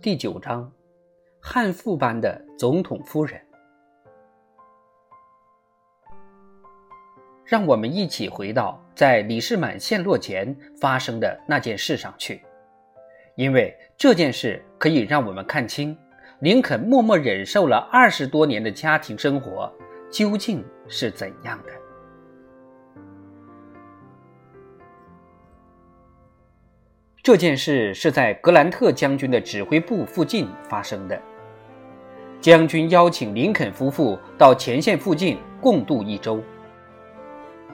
第九章，悍妇般的总统夫人。让我们一起回到在李士满陷落前发生的那件事上去，因为这件事可以让我们看清林肯默默忍受了二十多年的家庭生活究竟是怎样的。这件事是在格兰特将军的指挥部附近发生的。将军邀请林肯夫妇到前线附近共度一周。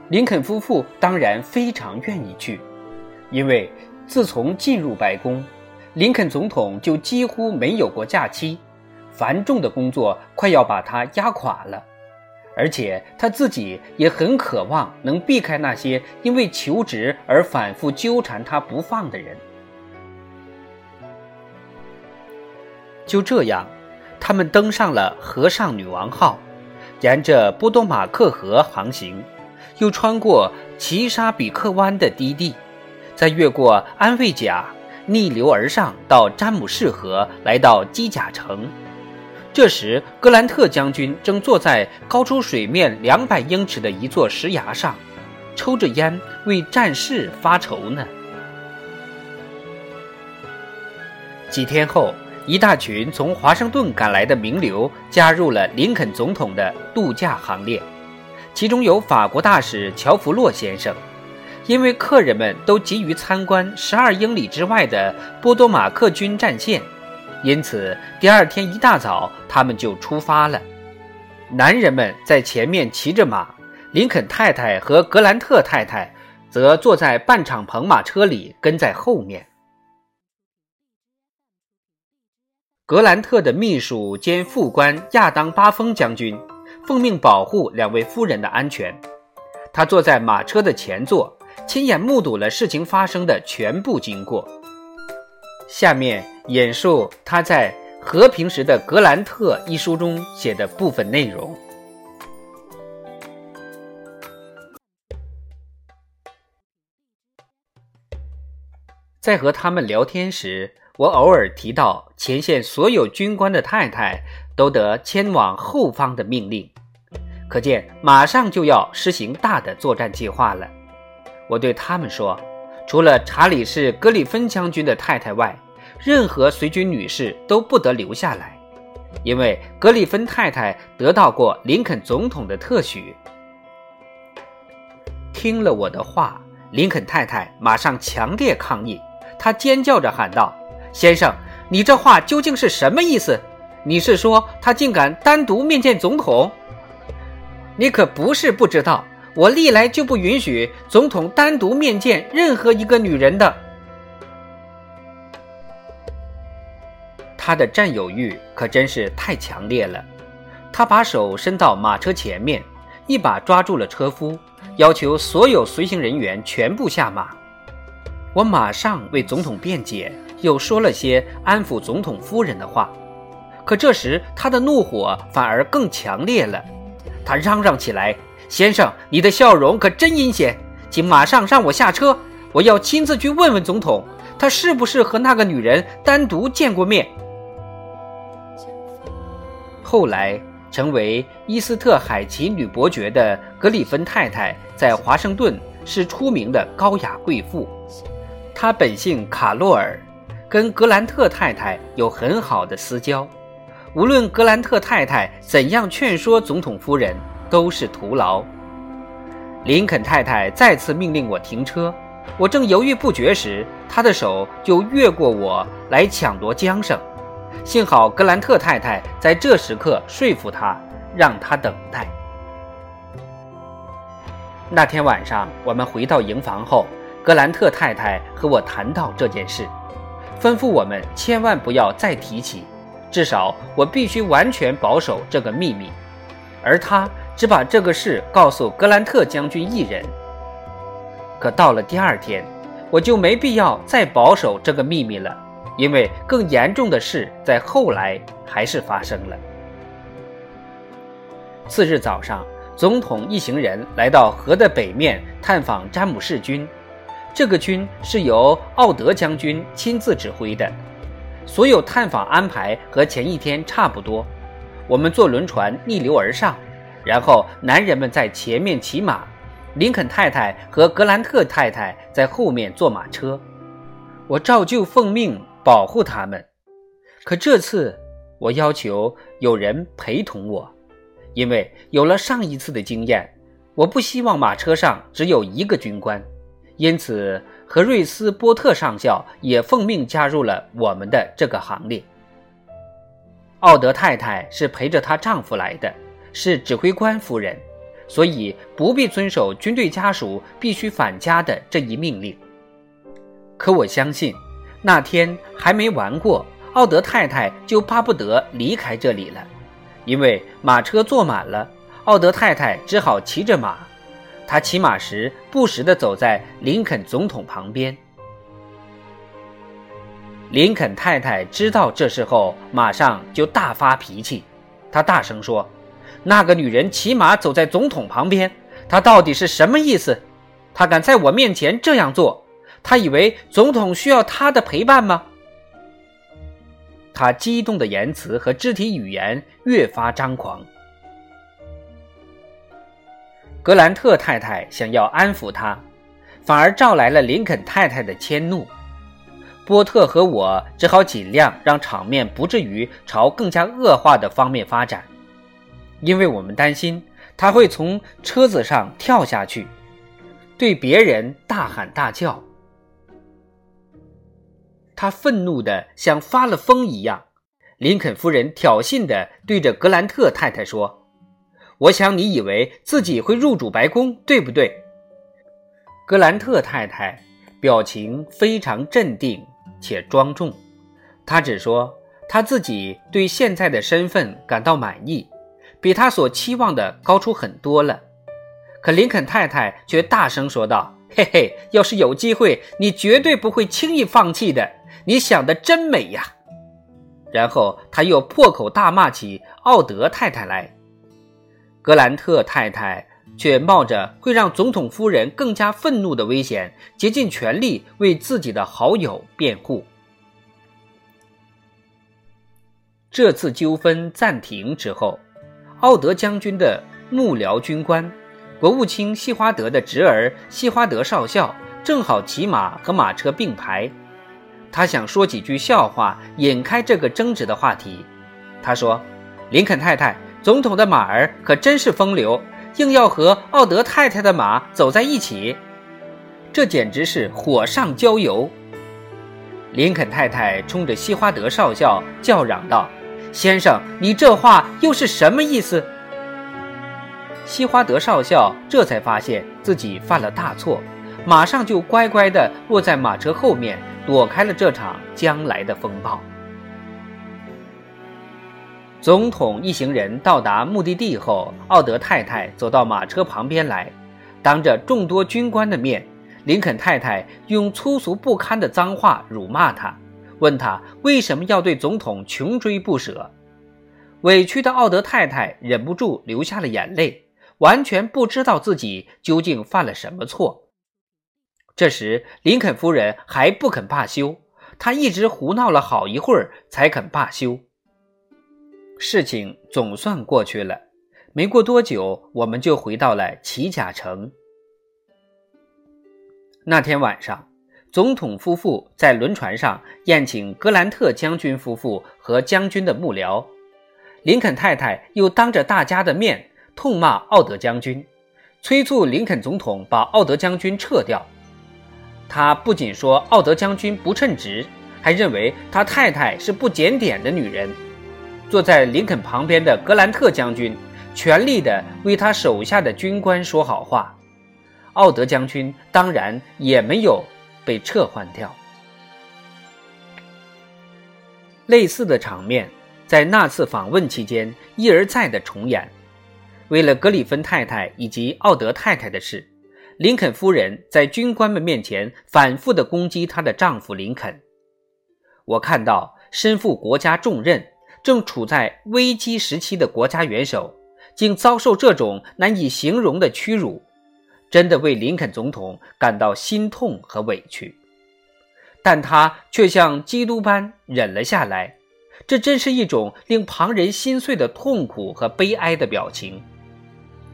林肯夫妇当然非常愿意去，因为自从进入白宫，林肯总统就几乎没有过假期，繁重的工作快要把他压垮了。而且他自己也很渴望能避开那些因为求职而反复纠缠他不放的人。就这样，他们登上了河上女王号，沿着波多马克河航行，又穿过奇沙比克湾的低地，再越过安慰甲，逆流而上到詹姆士河，来到机甲城。这时，格兰特将军正坐在高出水面两百英尺的一座石崖上，抽着烟，为战事发愁呢。几天后，一大群从华盛顿赶来的名流加入了林肯总统的度假行列，其中有法国大使乔弗洛先生。因为客人们都急于参观十二英里之外的波多马克军战线。因此，第二天一大早，他们就出发了。男人们在前面骑着马，林肯太太和格兰特太太则坐在半敞篷马车里，跟在后面。格兰特的秘书兼副官亚当·巴峰将军奉命保护两位夫人的安全。他坐在马车的前座，亲眼目睹了事情发生的全部经过。下面。演述他在《和平时的格兰特》一书中写的部分内容。在和他们聊天时，我偶尔提到前线所有军官的太太都得迁往后方的命令，可见马上就要实行大的作战计划了。我对他们说，除了查理士·格里芬将军的太太外，任何随军女士都不得留下来，因为格里芬太太得到过林肯总统的特许。听了我的话，林肯太太马上强烈抗议，她尖叫着喊道：“先生，你这话究竟是什么意思？你是说他竟敢单独面见总统？你可不是不知道，我历来就不允许总统单独面见任何一个女人的。”他的占有欲可真是太强烈了。他把手伸到马车前面，一把抓住了车夫，要求所有随行人员全部下马。我马上为总统辩解，又说了些安抚总统夫人的话。可这时他的怒火反而更强烈了，他嚷嚷起来：“先生，你的笑容可真阴险，请马上让我下车，我要亲自去问问总统，他是不是和那个女人单独见过面。”后来成为伊斯特海奇女伯爵的格里芬太太，在华盛顿是出名的高雅贵妇。她本姓卡洛尔，跟格兰特太太有很好的私交。无论格兰特太太怎样劝说总统夫人，都是徒劳。林肯太太再次命令我停车，我正犹豫不决时，她的手就越过我来抢夺缰绳。幸好格兰特太太在这时刻说服他，让他等待。那天晚上，我们回到营房后，格兰特太太和我谈到这件事，吩咐我们千万不要再提起，至少我必须完全保守这个秘密，而他只把这个事告诉格兰特将军一人。可到了第二天，我就没必要再保守这个秘密了。因为更严重的事在后来还是发生了。次日早上，总统一行人来到河的北面探访詹姆士军，这个军是由奥德将军亲自指挥的。所有探访安排和前一天差不多。我们坐轮船逆流而上，然后男人们在前面骑马，林肯太太和格兰特太太在后面坐马车。我照旧奉命保护他们，可这次我要求有人陪同我，因为有了上一次的经验，我不希望马车上只有一个军官，因此和瑞斯波特上校也奉命加入了我们的这个行列。奥德太太是陪着她丈夫来的，是指挥官夫人，所以不必遵守军队家属必须返家的这一命令。可我相信，那天还没玩过，奥德太太就巴不得离开这里了，因为马车坐满了，奥德太太只好骑着马。他骑马时不时地走在林肯总统旁边。林肯太太知道这事后，马上就大发脾气，她大声说：“那个女人骑马走在总统旁边，她到底是什么意思？她敢在我面前这样做？”他以为总统需要他的陪伴吗？他激动的言辞和肢体语言越发张狂。格兰特太太想要安抚他，反而招来了林肯太太的迁怒。波特和我只好尽量让场面不至于朝更加恶化的方面发展，因为我们担心他会从车子上跳下去，对别人大喊大叫。他愤怒的像发了疯一样，林肯夫人挑衅的对着格兰特太太说：“我想你以为自己会入主白宫，对不对？”格兰特太太表情非常镇定且庄重，她只说她自己对现在的身份感到满意，比她所期望的高出很多了。可林肯太太却大声说道：“嘿嘿，要是有机会，你绝对不会轻易放弃的。”你想的真美呀！然后他又破口大骂起奥德太太来。格兰特太太却冒着会让总统夫人更加愤怒的危险，竭尽全力为自己的好友辩护。这次纠纷暂停之后，奥德将军的幕僚军官、国务卿西华德的侄儿西华德少校正好骑马和马车并排。他想说几句笑话，引开这个争执的话题。他说：“林肯太太，总统的马儿可真是风流，硬要和奥德太太的马走在一起，这简直是火上浇油。”林肯太太冲着西花德少校叫嚷道：“先生，你这话又是什么意思？”西花德少校这才发现自己犯了大错，马上就乖乖地落在马车后面。躲开了这场将来的风暴。总统一行人到达目的地后，奥德太太走到马车旁边来，当着众多军官的面，林肯太太用粗俗不堪的脏话辱骂他，问他为什么要对总统穷追不舍。委屈的奥德太太忍不住流下了眼泪，完全不知道自己究竟犯了什么错。这时，林肯夫人还不肯罢休，她一直胡闹了好一会儿才肯罢休。事情总算过去了，没过多久，我们就回到了齐甲城。那天晚上，总统夫妇在轮船上宴请格兰特将军夫妇和将军的幕僚，林肯太太又当着大家的面痛骂奥德将军，催促林肯总统把奥德将军撤掉。他不仅说奥德将军不称职，还认为他太太是不检点的女人。坐在林肯旁边的格兰特将军全力地为他手下的军官说好话，奥德将军当然也没有被撤换掉。类似的场面在那次访问期间一而再的重演。为了格里芬太太以及奥德太太的事。林肯夫人在军官们面前反复地攻击她的丈夫林肯。我看到身负国家重任、正处在危机时期的国家元首，竟遭受这种难以形容的屈辱，真的为林肯总统感到心痛和委屈。但他却像基督般忍了下来。这真是一种令旁人心碎的痛苦和悲哀的表情。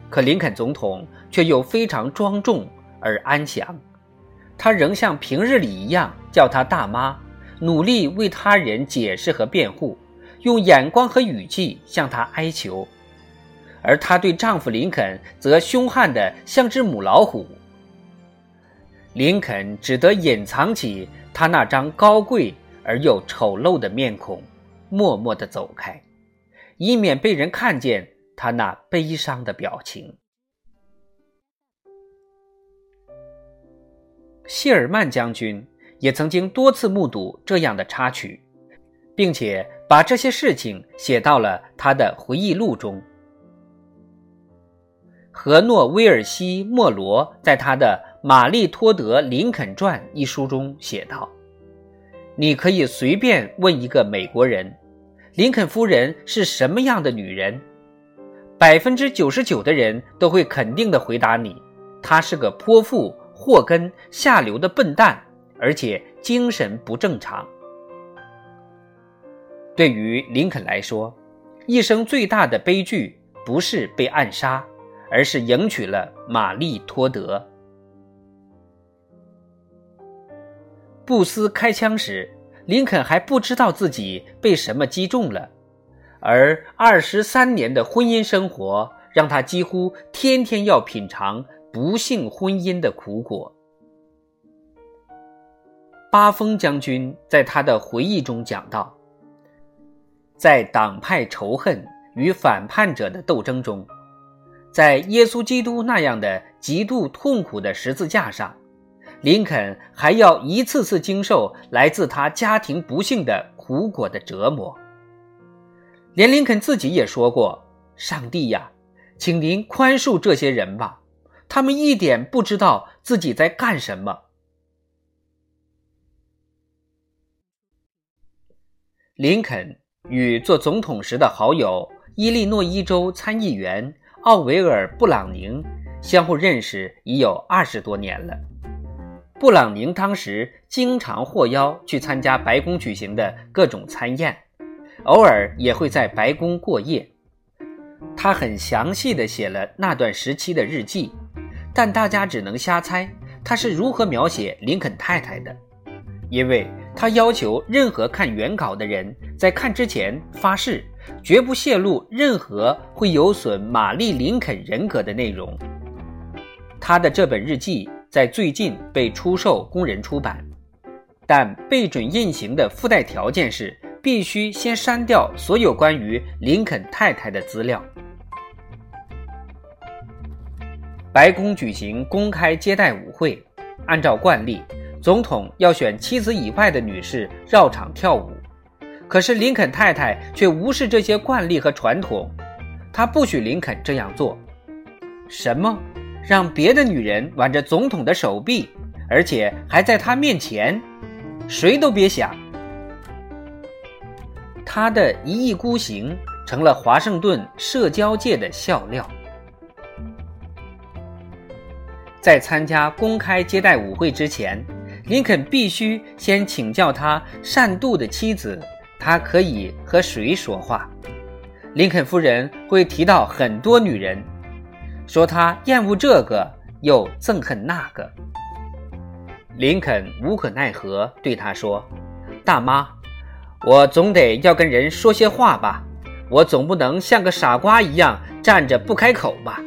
可林肯总统却又非常庄重而安详，他仍像平日里一样叫他大妈，努力为他人解释和辩护，用眼光和语气向她哀求，而她对丈夫林肯则凶悍的像只母老虎。林肯只得隐藏起他那张高贵而又丑陋的面孔。默默地走开，以免被人看见他那悲伤的表情。谢尔曼将军也曾经多次目睹这样的插曲，并且把这些事情写到了他的回忆录中。何诺·威尔西·莫罗在他的《玛丽·托德·林肯传》一书中写道：“你可以随便问一个美国人。”林肯夫人是什么样的女人？百分之九十九的人都会肯定地回答你：她是个泼妇、祸根、下流的笨蛋，而且精神不正常。对于林肯来说，一生最大的悲剧不是被暗杀，而是迎娶了玛丽·托德。布斯开枪时。林肯还不知道自己被什么击中了，而二十三年的婚姻生活让他几乎天天要品尝不幸婚姻的苦果。巴峰将军在他的回忆中讲到，在党派仇恨与反叛者的斗争中，在耶稣基督那样的极度痛苦的十字架上。林肯还要一次次经受来自他家庭不幸的苦果的折磨，连林肯自己也说过：“上帝呀，请您宽恕这些人吧，他们一点不知道自己在干什么。”林肯与做总统时的好友伊利诺伊州参议员奥维尔·布朗宁相互认识已有二十多年了。布朗宁当时经常获邀去参加白宫举行的各种餐宴，偶尔也会在白宫过夜。他很详细地写了那段时期的日记，但大家只能瞎猜他是如何描写林肯太太的，因为他要求任何看原稿的人在看之前发誓，绝不泄露任何会有损玛丽·林肯人格的内容。他的这本日记。在最近被出售供人出版，但被准印行的附带条件是必须先删掉所有关于林肯太太的资料。白宫举行公开接待舞会，按照惯例，总统要选妻子以外的女士绕场跳舞，可是林肯太太却无视这些惯例和传统，她不许林肯这样做。什么？让别的女人挽着总统的手臂，而且还在他面前，谁都别想。他的一意孤行成了华盛顿社交界的笑料。在参加公开接待舞会之前，林肯必须先请教他善妒的妻子，他可以和谁说话。林肯夫人会提到很多女人。说他厌恶这个，又憎恨那个。林肯无可奈何对他说：“大妈，我总得要跟人说些话吧，我总不能像个傻瓜一样站着不开口吧？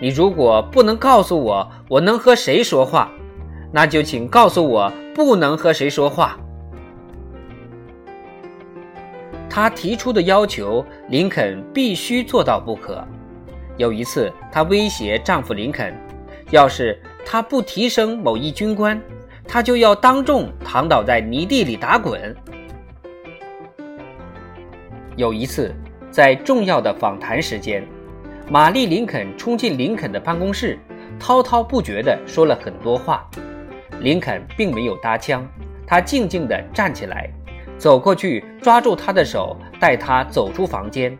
你如果不能告诉我我能和谁说话，那就请告诉我不能和谁说话。”他提出的要求，林肯必须做到不可。有一次，她威胁丈夫林肯，要是他不提升某一军官，她就要当众躺倒在泥地里打滚。有一次，在重要的访谈时间，玛丽·林肯冲进林肯的办公室，滔滔不绝地说了很多话。林肯并没有搭腔，他静静地站起来，走过去抓住她的手，带她走出房间。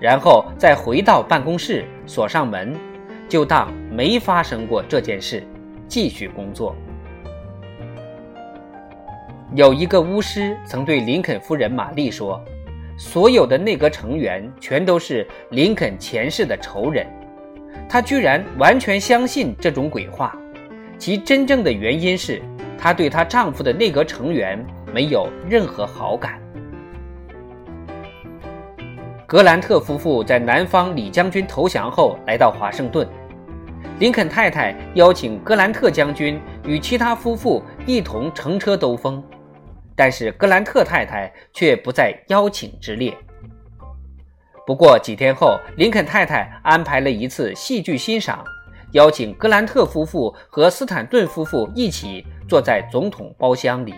然后再回到办公室，锁上门，就当没发生过这件事，继续工作。有一个巫师曾对林肯夫人玛丽说：“所有的内阁成员全都是林肯前世的仇人。”他居然完全相信这种鬼话，其真正的原因是她对她丈夫的内阁成员没有任何好感。格兰特夫妇在南方李将军投降后来到华盛顿，林肯太太邀请格兰特将军与其他夫妇一同乘车兜风，但是格兰特太太却不在邀请之列。不过几天后，林肯太太安排了一次戏剧欣赏，邀请格兰特夫妇和斯坦顿夫妇一起坐在总统包厢里。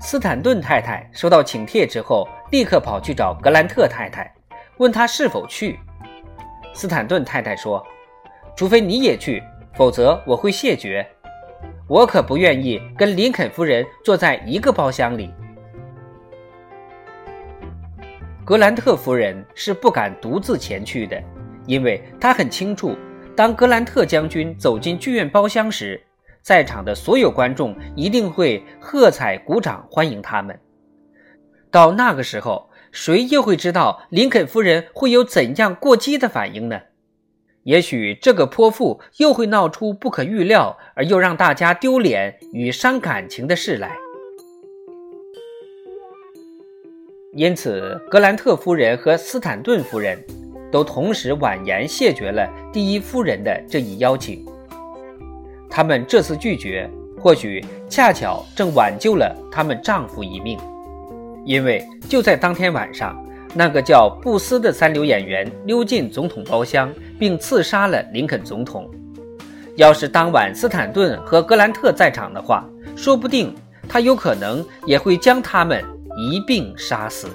斯坦顿太太收到请帖之后，立刻跑去找格兰特太太，问他是否去。斯坦顿太太说：“除非你也去，否则我会谢绝。我可不愿意跟林肯夫人坐在一个包厢里。”格兰特夫人是不敢独自前去的，因为她很清楚，当格兰特将军走进剧院包厢时。在场的所有观众一定会喝彩鼓掌欢迎他们。到那个时候，谁又会知道林肯夫人会有怎样过激的反应呢？也许这个泼妇又会闹出不可预料而又让大家丢脸与伤感情的事来。因此，格兰特夫人和斯坦顿夫人都同时婉言谢绝了第一夫人的这一邀请。他们这次拒绝，或许恰巧正挽救了他们丈夫一命，因为就在当天晚上，那个叫布斯的三流演员溜进总统包厢，并刺杀了林肯总统。要是当晚斯坦顿和格兰特在场的话，说不定他有可能也会将他们一并杀死。